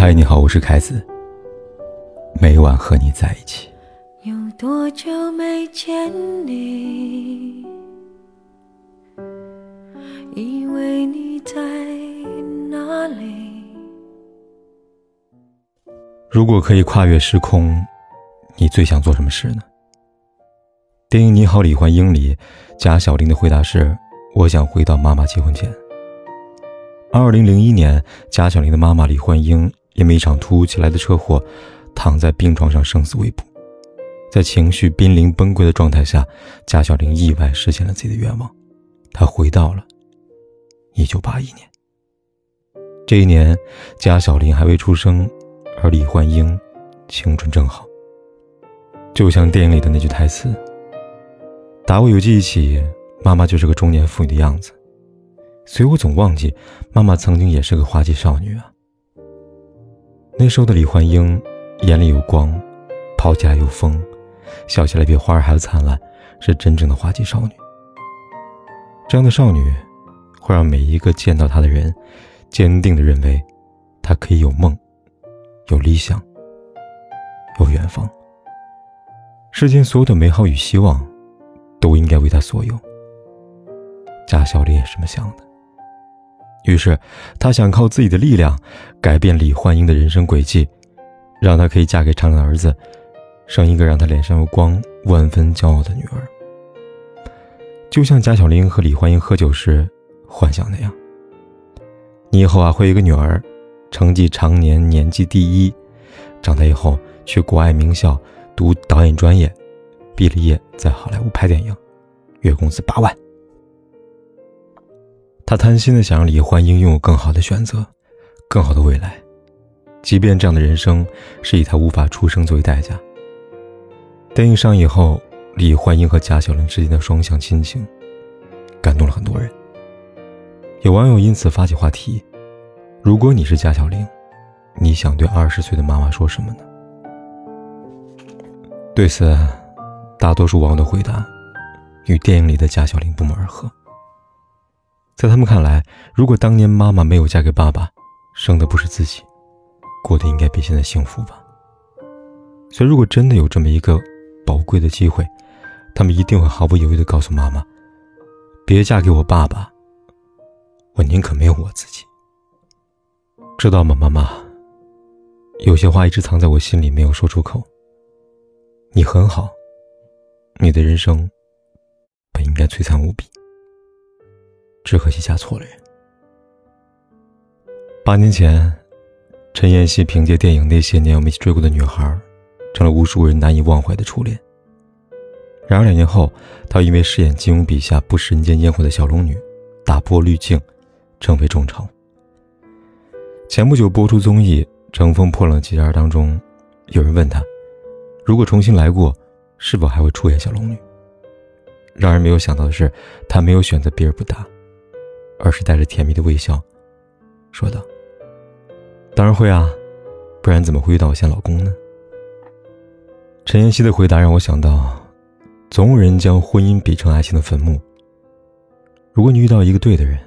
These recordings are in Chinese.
嗨，你好，我是凯子。每晚和你在一起。有多久没见你？以为你在哪里？如果可以跨越时空，你最想做什么事呢？电影《你好，李焕英》里，贾小玲的回答是：“我想回到妈妈结婚前。”二零零一年，贾小玲的妈妈李焕英。因为一场突如其来的车祸，躺在病床上生死未卜，在情绪濒临崩溃的状态下，贾小玲意外实现了自己的愿望，她回到了一九八一年。这一年，贾小玲还未出生，而李焕英青春正好。就像电影里的那句台词：“打我有记忆起，妈妈就是个中年妇女的样子，所以我总忘记，妈妈曾经也是个花季少女啊。”那时候的李焕英，眼里有光，跑起来有风，笑起来比花儿还要灿烂，是真正的花季少女。这样的少女，会让每一个见到她的人，坚定的认为，她可以有梦，有理想，有远方。世间所有的美好与希望，都应该为她所有。贾小丽也是这么想的。于是，他想靠自己的力量改变李焕英的人生轨迹，让她可以嫁给厂长的儿子，生一个让她脸上有光、万分骄傲的女儿。就像贾小玲和李焕英喝酒时幻想那样：“你以后啊会有一个女儿，成绩常年年级第一，长大以后去国外名校读导演专业，毕了业在好莱坞拍电影，月工资八万。”他贪心的想让李焕英拥有更好的选择，更好的未来，即便这样的人生是以他无法出生作为代价。电影上映后，李焕英和贾小玲之间的双向亲情，感动了很多人。有网友因此发起话题：如果你是贾小玲，你想对二十岁的妈妈说什么呢？对此，大多数网友的回答与电影里的贾小玲不谋而合。在他们看来，如果当年妈妈没有嫁给爸爸，生的不是自己，过得应该比现在幸福吧。所以，如果真的有这么一个宝贵的机会，他们一定会毫不犹豫地告诉妈妈：“别嫁给我爸爸，我宁可没有我自己。”知道吗，妈妈？有些话一直藏在我心里，没有说出口。你很好，你的人生本应该璀璨无比。只可惜嫁错了人。八年前，陈妍希凭借电影《那些年我们一起追过的女孩》，成了无数人难以忘怀的初恋。然而两年后，她因为饰演金庸笔下不食人间烟火的小龙女，打破滤镜，成为众筹。前不久播出综艺《乘风破浪的姐姐》当中，有人问她，如果重新来过，是否还会出演小龙女？让人没有想到的是，她没有选择避而不答。而是带着甜蜜的微笑，说道：“当然会啊，不然怎么会遇到我现老公呢？”陈妍希的回答让我想到，总有人将婚姻比成爱情的坟墓。如果你遇到一个对的人，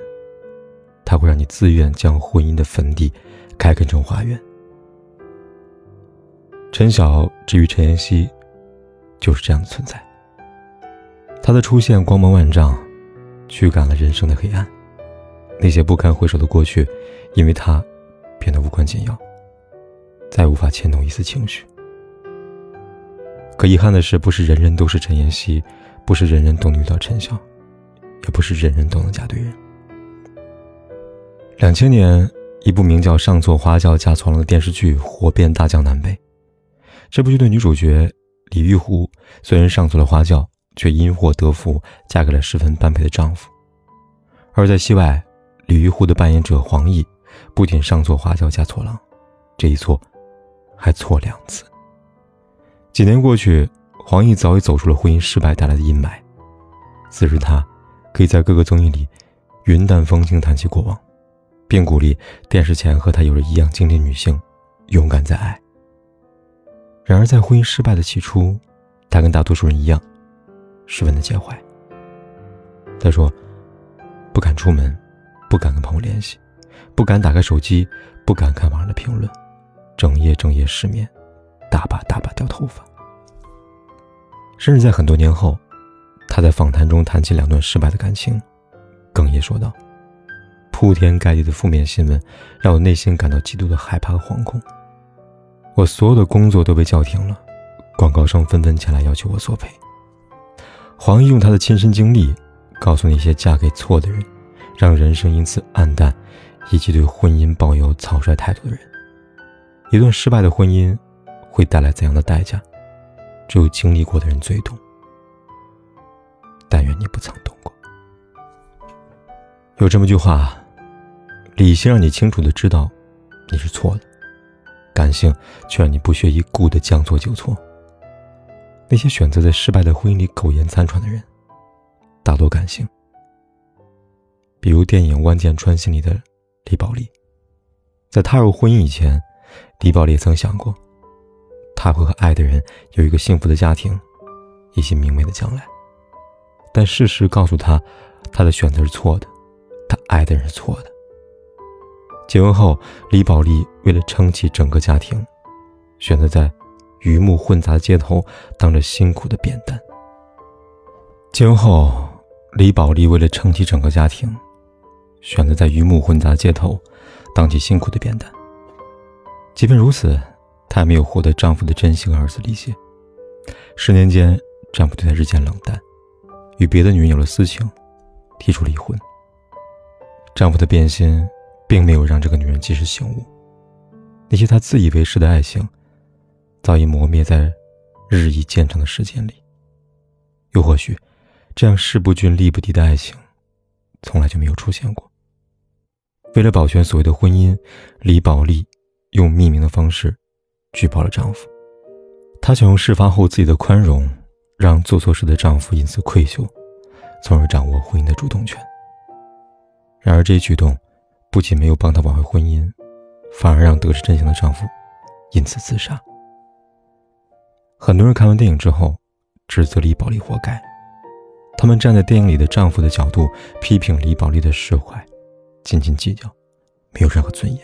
他会让你自愿将婚姻的坟地开垦成花园。陈晓至于陈妍希，就是这样的存在。他的出现光芒万丈，驱赶了人生的黑暗。那些不堪回首的过去，因为他变得无关紧要，再无法牵动一丝情绪。可遗憾的是，不是人人都是陈妍希，不是人人都能遇到陈晓，也不是人人都能嫁对人。两千年，一部名叫《上错花轿嫁错郎》的电视剧火遍大江南北。这部剧的女主角李玉湖虽然上错了花轿，却因祸得福，嫁给了十分般配的丈夫。而在戏外，李玉湖的扮演者黄奕，不仅上错花轿嫁错郎，这一错，还错两次。几年过去，黄奕早已走出了婚姻失败带来的阴霾。此时，他可以在各个综艺里云淡风轻谈起过往，并鼓励电视前和他有着一样经历女性勇敢再爱。然而，在婚姻失败的起初，他跟大多数人一样，十分的介怀。他说：“不敢出门。”不敢跟朋友联系，不敢打开手机，不敢看网上的评论，整夜整夜失眠，大把大把掉头发。甚至在很多年后，他在访谈中谈起两段失败的感情，哽咽说道：“铺天盖地的负面新闻让我内心感到极度的害怕和惶恐。我所有的工作都被叫停了，广告商纷纷前来要求我索赔。”黄奕用他的亲身经历，告诉那些嫁给错的人，让人生因此暗淡，以及对婚姻抱有草率态度的人。一段失败的婚姻会带来怎样的代价？只有经历过的人最懂。但愿你不曾懂过。有这么句话：理性让你清楚的知道你是错的，感性却让你不屑一顾的将错就错。那些选择在失败的婚姻里苟延残喘的人，大多感性。比如电影《万箭穿心》里的李宝莉，在踏入婚姻以前，李宝莉曾想过。她会和爱的人有一个幸福的家庭，一些明媚的将来。但事实告诉她，她的选择是错的，她爱的人是错的。结婚后，李宝莉为了撑起整个家庭，选择在鱼目混杂的街头当着辛苦的扁担。结婚后，李宝莉为了撑起整个家庭，选择在鱼目混杂街头当起辛苦的扁担。即便如此。她没有获得丈夫的真心和儿子理解。十年间，丈夫对她日渐冷淡，与别的女人有了私情，提出离婚。丈夫的变心，并没有让这个女人及时醒悟，那些她自以为是的爱情，早已磨灭在日益渐长的时间里。又或许，这样势不均力不敌的爱情，从来就没有出现过。为了保全所谓的婚姻，李宝莉用匿名的方式。举报了丈夫，她想用事发后自己的宽容，让做错事的丈夫因此愧疚，从而掌握婚姻的主动权。然而，这一举动不仅没有帮她挽回婚姻，反而让得知真相的丈夫因此自杀。很多人看完电影之后，指责李宝莉活该，他们站在电影里的丈夫的角度，批评李宝莉的释怀，斤斤计较，没有任何尊严。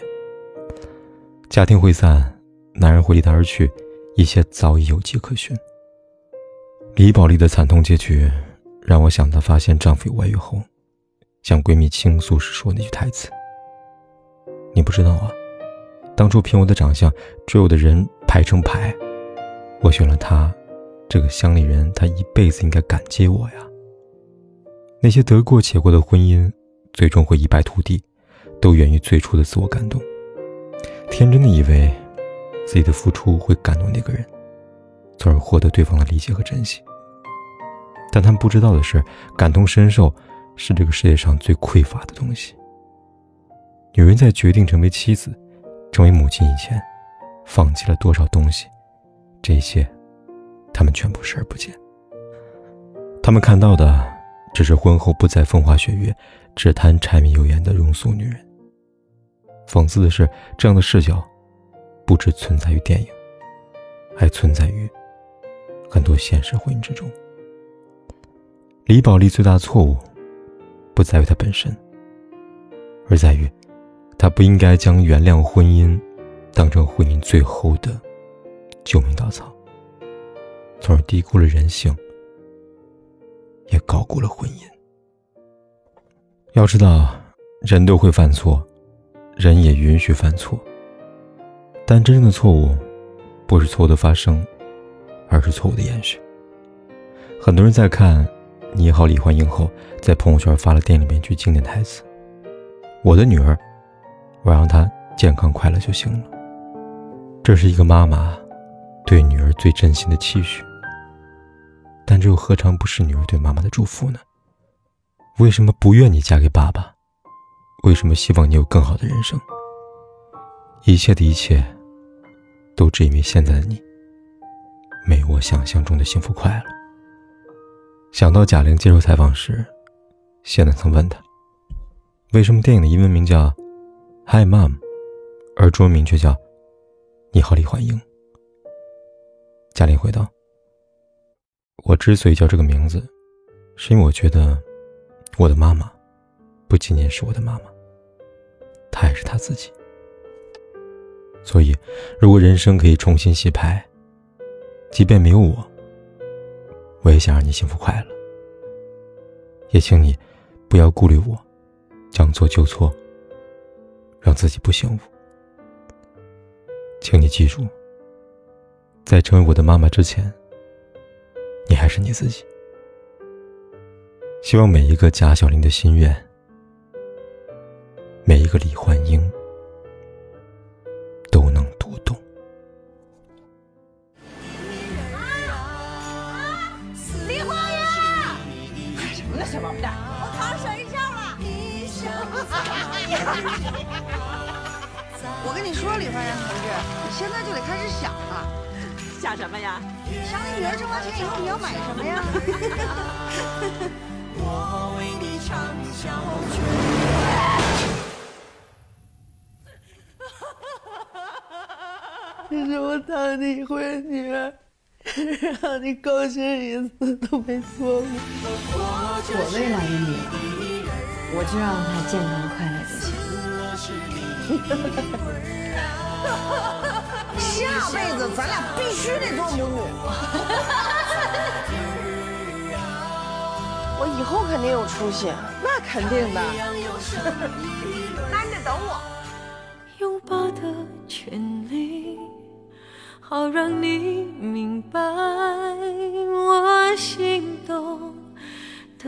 家庭会散。男人会离她而去，一切早已有迹可循。李宝莉的惨痛结局，让我想到发现丈夫有外遇后，向闺蜜倾诉时说那句台词：“你不知道啊，当初凭我的长相追我的人排成排，我选了他，这个乡里人他一辈子应该感激我呀。”那些得过且过的婚姻，最终会一败涂地，都源于最初的自我感动，天真的以为。自己的付出会感动那个人，从而获得对方的理解和珍惜。但他们不知道的是，感同身受是这个世界上最匮乏的东西。女人在决定成为妻子、成为母亲以前，放弃了多少东西？这一切，他们全部视而不见。他们看到的只是婚后不再风花雪月、只谈柴米油盐的庸俗女人。讽刺的是，这样的视角。不只存在于电影，还存在于很多现实婚姻之中。李宝莉最大的错误，不在于她本身，而在于她不应该将原谅婚姻当成婚姻最后的救命稻草，从而低估了人性，也高估了婚姻。要知道，人都会犯错，人也允许犯错。但真正的错误，不是错误的发生，而是错误的延续。很多人在看《你好，李焕英》后，在朋友圈发了电影里面一句经典台词：“我的女儿，我让她健康快乐就行了。”这是一个妈妈对女儿最真心的期许。但这又何尝不是女儿对妈妈的祝福呢？为什么不愿你嫁给爸爸？为什么希望你有更好的人生？一切的一切。都只因为现在的你，没有我想象中的幸福快乐。想到贾玲接受采访时，谢楠曾问她：“为什么电影的英文名叫《Hi Mom》，而中文名却叫《你好，李焕英》？”贾玲回道：“我之所以叫这个名字，是因为我觉得，我的妈妈，不仅仅是我的妈妈，她还是她自己。”所以，如果人生可以重新洗牌，即便没有我，我也想让你幸福快乐。也请你不要顾虑我，将错就错，让自己不幸福。请你记住，在成为我的妈妈之前，是你自己。希望每一个贾小玲的心愿，每一个李焕英。都能读懂。干什么呢小王八蛋，我考上省一校了。我跟你说，李焕英同志，你现在就得开始想了。想什么呀？想你女儿挣完钱以后你要买什么呀？我为你唱小曲。这是我当你一回女儿。让你高兴一次都没错过。我未来的女儿，我就让她健康快乐就行。下辈子咱俩必须得做母女。我以后肯定有出息，那肯定的。那你得等我。拥抱的权利。好让你明白我心动的